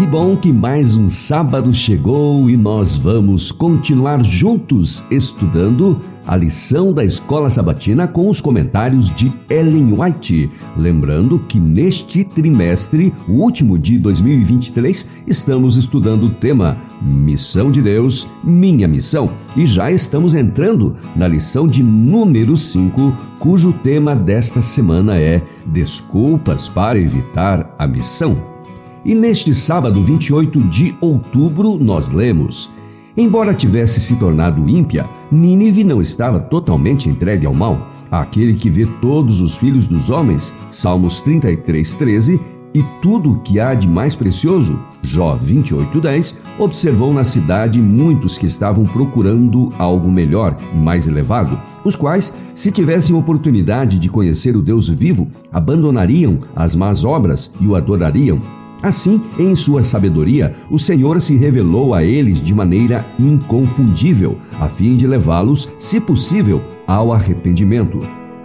Que bom que mais um sábado chegou e nós vamos continuar juntos estudando a lição da Escola Sabatina com os comentários de Ellen White. Lembrando que neste trimestre, o último de 2023, estamos estudando o tema Missão de Deus, Minha Missão. E já estamos entrando na lição de número 5, cujo tema desta semana é Desculpas para evitar a missão. E neste sábado 28 de outubro, nós lemos: Embora tivesse se tornado ímpia, Nínive não estava totalmente entregue ao mal. Aquele que vê todos os filhos dos homens, Salmos 33, 13, e tudo o que há de mais precioso, Jó 28:10, observou na cidade muitos que estavam procurando algo melhor e mais elevado, os quais, se tivessem oportunidade de conhecer o Deus vivo, abandonariam as más obras e o adorariam. Assim, em sua sabedoria, o Senhor se revelou a eles de maneira inconfundível, a fim de levá-los, se possível, ao arrependimento.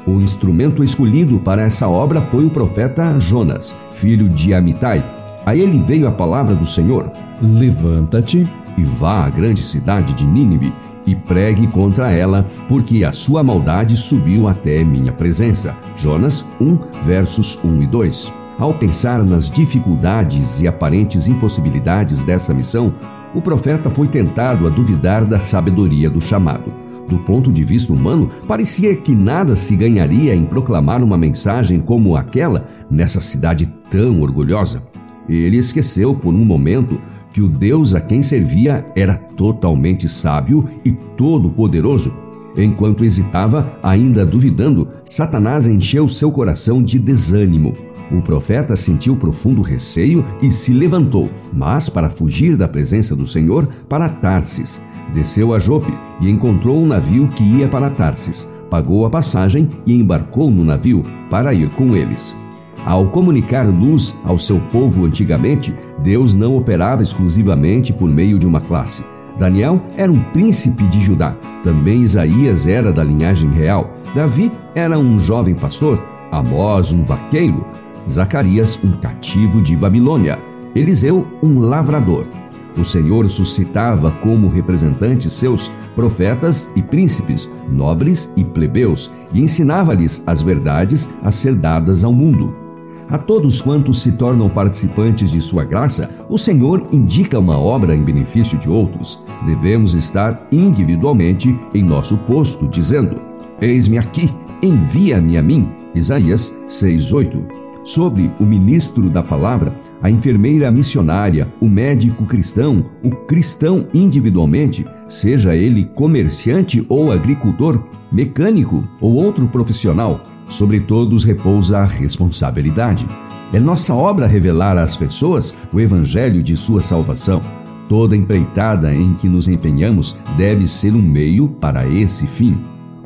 O instrumento escolhido para essa obra foi o profeta Jonas, filho de Amitai. A ele veio a palavra do Senhor: Levanta-te e vá à grande cidade de Nínive e pregue contra ela, porque a sua maldade subiu até minha presença. Jonas 1, versos 1 e 2. Ao pensar nas dificuldades e aparentes impossibilidades dessa missão, o profeta foi tentado a duvidar da sabedoria do chamado. Do ponto de vista humano, parecia que nada se ganharia em proclamar uma mensagem como aquela nessa cidade tão orgulhosa. Ele esqueceu por um momento que o Deus a quem servia era totalmente sábio e todo-poderoso. Enquanto hesitava, ainda duvidando, Satanás encheu seu coração de desânimo. O profeta sentiu profundo receio e se levantou, mas para fugir da presença do Senhor, para Tarsis. Desceu a Jope e encontrou um navio que ia para Tarsis. Pagou a passagem e embarcou no navio para ir com eles. Ao comunicar luz ao seu povo antigamente, Deus não operava exclusivamente por meio de uma classe. Daniel era um príncipe de Judá. Também Isaías era da linhagem real. Davi era um jovem pastor. Amós, um vaqueiro. Zacarias, um cativo de Babilônia, Eliseu, um lavrador. O Senhor suscitava como representantes seus profetas e príncipes, nobres e plebeus, e ensinava-lhes as verdades a ser dadas ao mundo. A todos quantos se tornam participantes de sua graça, o Senhor indica uma obra em benefício de outros. Devemos estar individualmente em nosso posto, dizendo: Eis-me aqui, envia-me a mim. Isaías 6:8 sobre o ministro da palavra, a enfermeira missionária, o médico cristão, o cristão individualmente, seja ele comerciante ou agricultor, mecânico ou outro profissional, sobre todos repousa a responsabilidade. É nossa obra revelar às pessoas o evangelho de sua salvação. Toda empreitada em que nos empenhamos deve ser um meio para esse fim.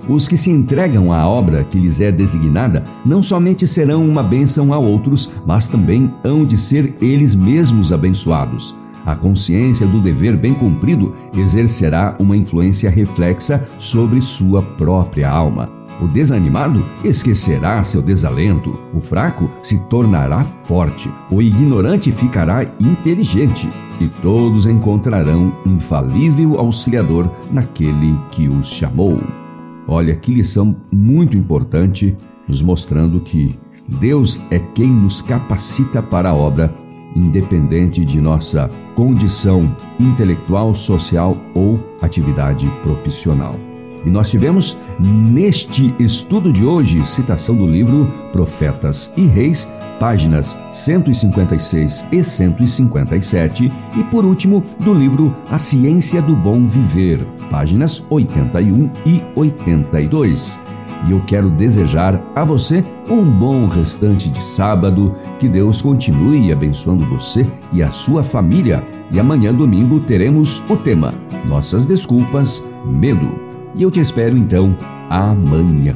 Os que se entregam à obra que lhes é designada não somente serão uma bênção a outros, mas também hão de ser eles mesmos abençoados. A consciência do dever bem cumprido exercerá uma influência reflexa sobre sua própria alma. O desanimado esquecerá seu desalento, o fraco se tornará forte, o ignorante ficará inteligente, e todos encontrarão infalível auxiliador naquele que os chamou. Olha que lição muito importante, nos mostrando que Deus é quem nos capacita para a obra, independente de nossa condição intelectual, social ou atividade profissional. E nós tivemos neste estudo de hoje citação do livro Profetas e Reis, páginas 156 e 157, e por último, do livro A Ciência do Bom Viver, páginas 81 e 82. E eu quero desejar a você um bom restante de sábado, que Deus continue abençoando você e a sua família. E amanhã, domingo, teremos o tema Nossas Desculpas, Medo. E eu te espero então amanhã.